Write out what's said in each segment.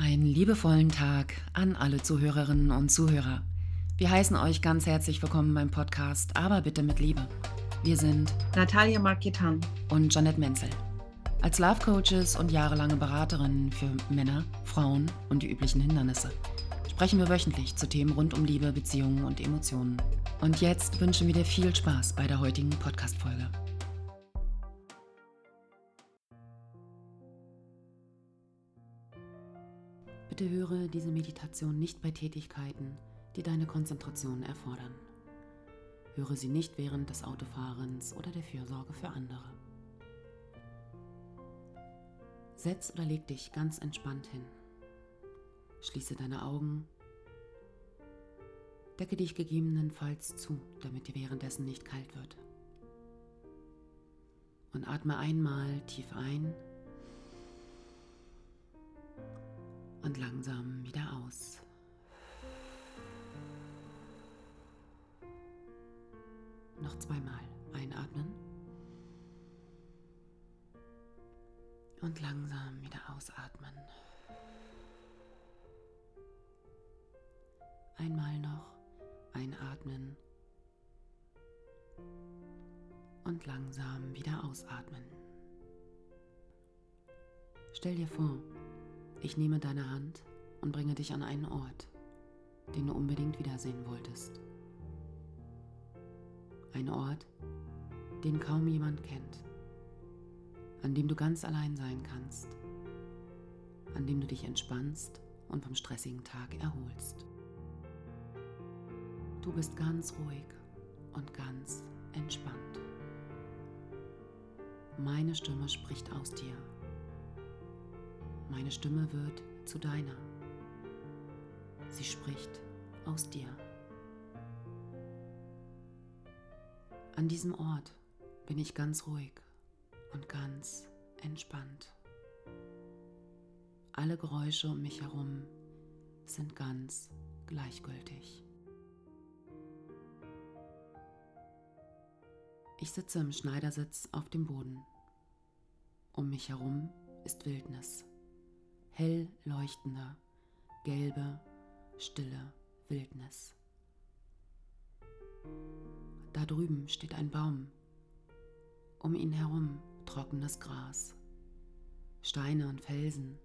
Einen liebevollen Tag an alle Zuhörerinnen und Zuhörer. Wir heißen euch ganz herzlich willkommen beim Podcast, aber bitte mit Liebe. Wir sind Natalia Marketan und Janet Menzel. Als Love Coaches und jahrelange Beraterinnen für Männer, Frauen und die üblichen Hindernisse sprechen wir wöchentlich zu Themen rund um Liebe, Beziehungen und Emotionen. Und jetzt wünschen wir dir viel Spaß bei der heutigen Podcast-Folge. Bitte höre diese Meditation nicht bei Tätigkeiten, die deine Konzentration erfordern. Höre sie nicht während des Autofahrens oder der Fürsorge für andere. Setz oder leg dich ganz entspannt hin. Schließe deine Augen. Decke dich gegebenenfalls zu, damit dir währenddessen nicht kalt wird. Und atme einmal tief ein und langsam wieder aus. Noch zweimal einatmen und langsam wieder ausatmen. Einmal noch einatmen und langsam wieder ausatmen. Stell dir vor, ich nehme deine Hand und bringe dich an einen Ort, den du unbedingt wiedersehen wolltest. Ein Ort, den kaum jemand kennt, an dem du ganz allein sein kannst, an dem du dich entspannst und vom stressigen Tag erholst. Du bist ganz ruhig und ganz entspannt. Meine Stimme spricht aus dir meine Stimme wird zu deiner. Sie spricht aus dir. An diesem Ort bin ich ganz ruhig und ganz entspannt. Alle Geräusche um mich herum sind ganz gleichgültig. Ich sitze im Schneidersitz auf dem Boden. Um mich herum ist Wildnis hell leuchtender, gelbe, stille Wildnis. Da drüben steht ein Baum, um ihn herum trockenes Gras, Steine und Felsen,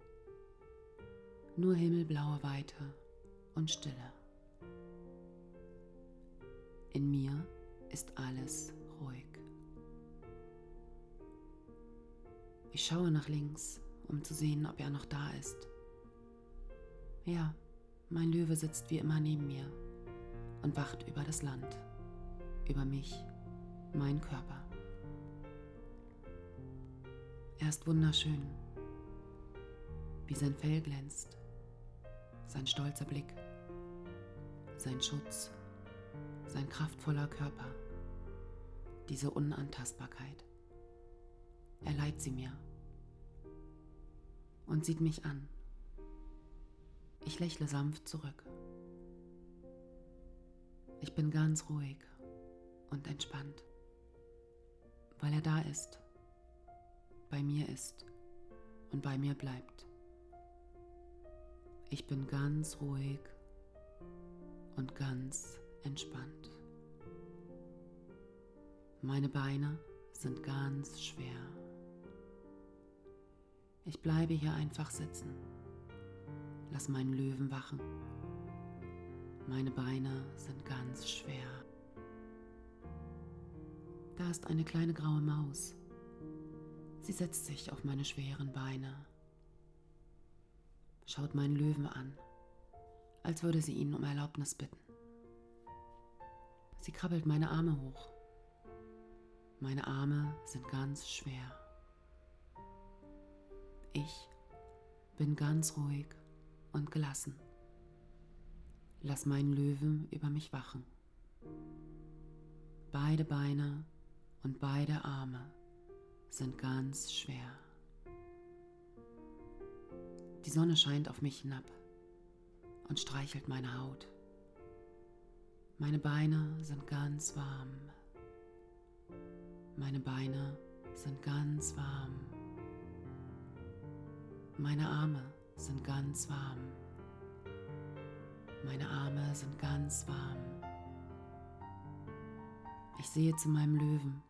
nur himmelblaue Weite und Stille. In mir ist alles ruhig. Ich schaue nach links um zu sehen, ob er noch da ist. Ja, mein Löwe sitzt wie immer neben mir und wacht über das Land, über mich, mein Körper. Er ist wunderschön, wie sein Fell glänzt, sein stolzer Blick, sein Schutz, sein kraftvoller Körper, diese Unantastbarkeit. Er leiht sie mir und sieht mich an. Ich lächle sanft zurück. Ich bin ganz ruhig und entspannt, weil er da ist, bei mir ist und bei mir bleibt. Ich bin ganz ruhig und ganz entspannt. Meine Beine sind ganz schwer. Ich bleibe hier einfach sitzen. Lass meinen Löwen wachen. Meine Beine sind ganz schwer. Da ist eine kleine graue Maus. Sie setzt sich auf meine schweren Beine, schaut meinen Löwen an, als würde sie ihn um Erlaubnis bitten. Sie krabbelt meine Arme hoch. Meine Arme sind ganz schwer. Ich bin ganz ruhig und gelassen. Lass meinen Löwen über mich wachen. Beide Beine und beide Arme sind ganz schwer. Die Sonne scheint auf mich hinab und streichelt meine Haut. Meine Beine sind ganz warm. Meine Beine sind ganz warm. Meine Arme sind ganz warm. Meine Arme sind ganz warm. Ich sehe zu meinem Löwen.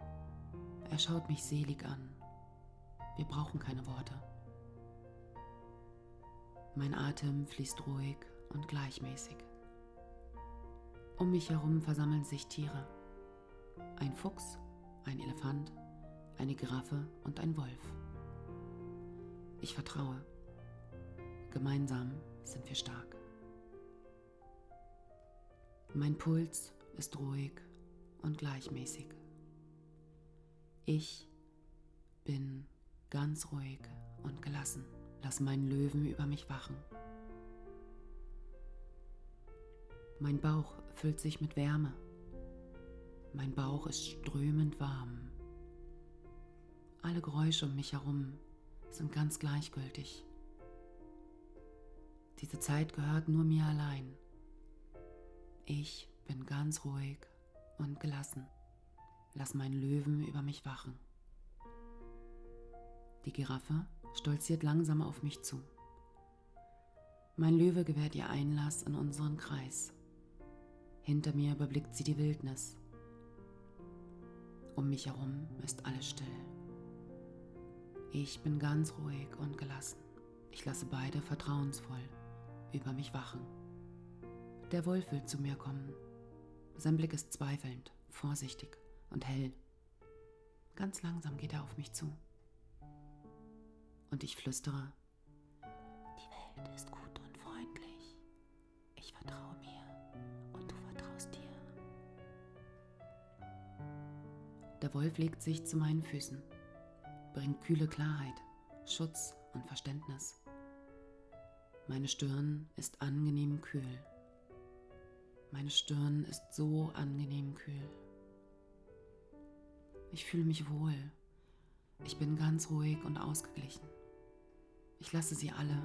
Er schaut mich selig an. Wir brauchen keine Worte. Mein Atem fließt ruhig und gleichmäßig. Um mich herum versammeln sich Tiere. Ein Fuchs, ein Elefant, eine Giraffe und ein Wolf. Ich vertraue. Gemeinsam sind wir stark. Mein Puls ist ruhig und gleichmäßig. Ich bin ganz ruhig und gelassen. Lass meinen Löwen über mich wachen. Mein Bauch füllt sich mit Wärme. Mein Bauch ist strömend warm. Alle Geräusche um mich herum sind ganz gleichgültig. Diese Zeit gehört nur mir allein. Ich bin ganz ruhig und gelassen. Lass meinen Löwen über mich wachen. Die Giraffe stolziert langsam auf mich zu. Mein Löwe gewährt ihr Einlass in unseren Kreis. Hinter mir überblickt sie die Wildnis. Um mich herum ist alles still. Ich bin ganz ruhig und gelassen. Ich lasse beide vertrauensvoll über mich wachen. Der Wolf will zu mir kommen. Sein Blick ist zweifelnd, vorsichtig und hell. Ganz langsam geht er auf mich zu. Und ich flüstere, die Welt ist gut und freundlich. Ich vertraue mir und du vertraust dir. Der Wolf legt sich zu meinen Füßen bringt kühle Klarheit, Schutz und Verständnis. Meine Stirn ist angenehm kühl. Meine Stirn ist so angenehm kühl. Ich fühle mich wohl. Ich bin ganz ruhig und ausgeglichen. Ich lasse sie alle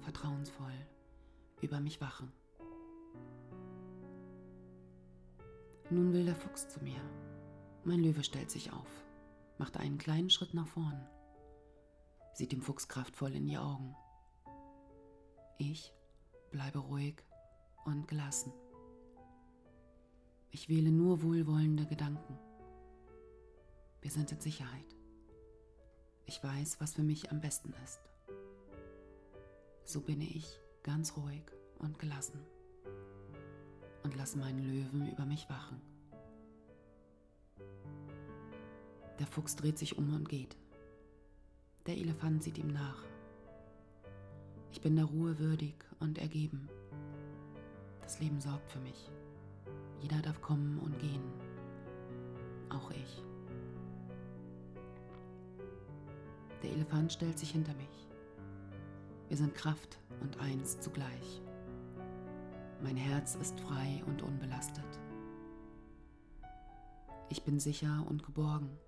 vertrauensvoll über mich wachen. Nun will der Fuchs zu mir. Mein Löwe stellt sich auf macht einen kleinen Schritt nach vorn, sieht dem Fuchs kraftvoll in die Augen. Ich bleibe ruhig und gelassen. Ich wähle nur wohlwollende Gedanken. Wir sind in Sicherheit. Ich weiß, was für mich am besten ist. So bin ich ganz ruhig und gelassen und lasse meinen Löwen über mich wachen. Der Fuchs dreht sich um und geht. Der Elefant sieht ihm nach. Ich bin der Ruhe würdig und ergeben. Das Leben sorgt für mich. Jeder darf kommen und gehen. Auch ich. Der Elefant stellt sich hinter mich. Wir sind Kraft und eins zugleich. Mein Herz ist frei und unbelastet. Ich bin sicher und geborgen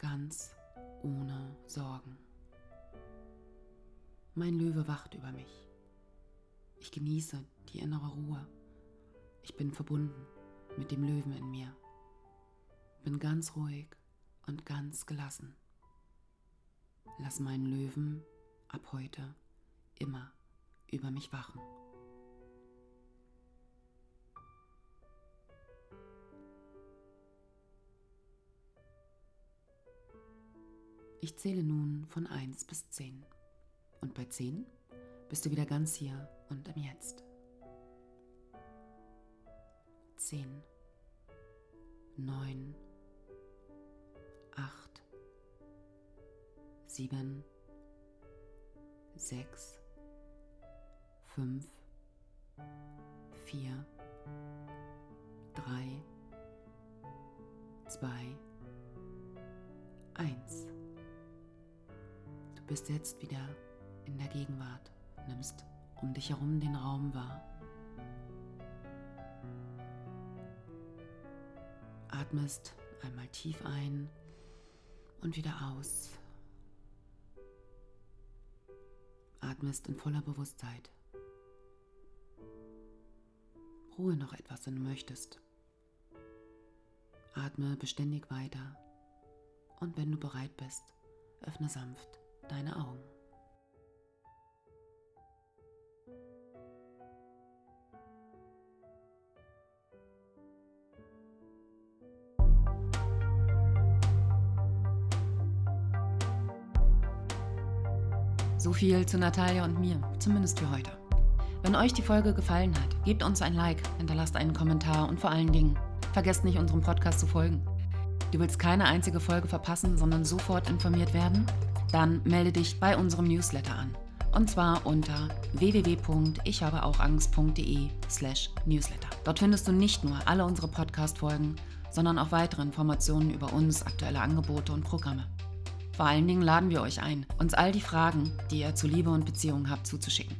ganz ohne Sorgen. Mein Löwe wacht über mich. Ich genieße die innere Ruhe. Ich bin verbunden mit dem Löwen in mir. Bin ganz ruhig und ganz gelassen. Lass meinen Löwen ab heute immer über mich wachen. Ich zähle nun von 1 bis 10. Und bei 10 bist du wieder ganz hier und im Jetzt. 10, 9, 8, 7, 6, 5, 4, 3, 2, 1 bist jetzt wieder in der Gegenwart, nimmst um dich herum den Raum wahr. Atmest einmal tief ein und wieder aus. Atmest in voller Bewusstheit. Ruhe noch etwas, wenn du möchtest. Atme beständig weiter und wenn du bereit bist, öffne sanft deine Augen. So viel zu Natalia und mir, zumindest für heute. Wenn euch die Folge gefallen hat, gebt uns ein Like, hinterlasst einen Kommentar und vor allen Dingen, vergesst nicht, unserem Podcast zu folgen. Du willst keine einzige Folge verpassen, sondern sofort informiert werden? Dann melde dich bei unserem Newsletter an. Und zwar unter www.ichhabeauchangst.de slash newsletter. Dort findest du nicht nur alle unsere Podcast-Folgen, sondern auch weitere Informationen über uns, aktuelle Angebote und Programme. Vor allen Dingen laden wir euch ein, uns all die Fragen, die ihr zu Liebe und Beziehungen habt, zuzuschicken.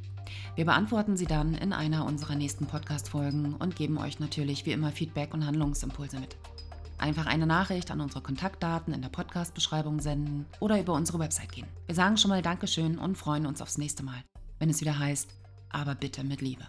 Wir beantworten sie dann in einer unserer nächsten Podcast-Folgen und geben euch natürlich wie immer Feedback und Handlungsimpulse mit. Einfach eine Nachricht an unsere Kontaktdaten in der Podcast-Beschreibung senden oder über unsere Website gehen. Wir sagen schon mal Dankeschön und freuen uns aufs nächste Mal, wenn es wieder heißt, aber bitte mit Liebe.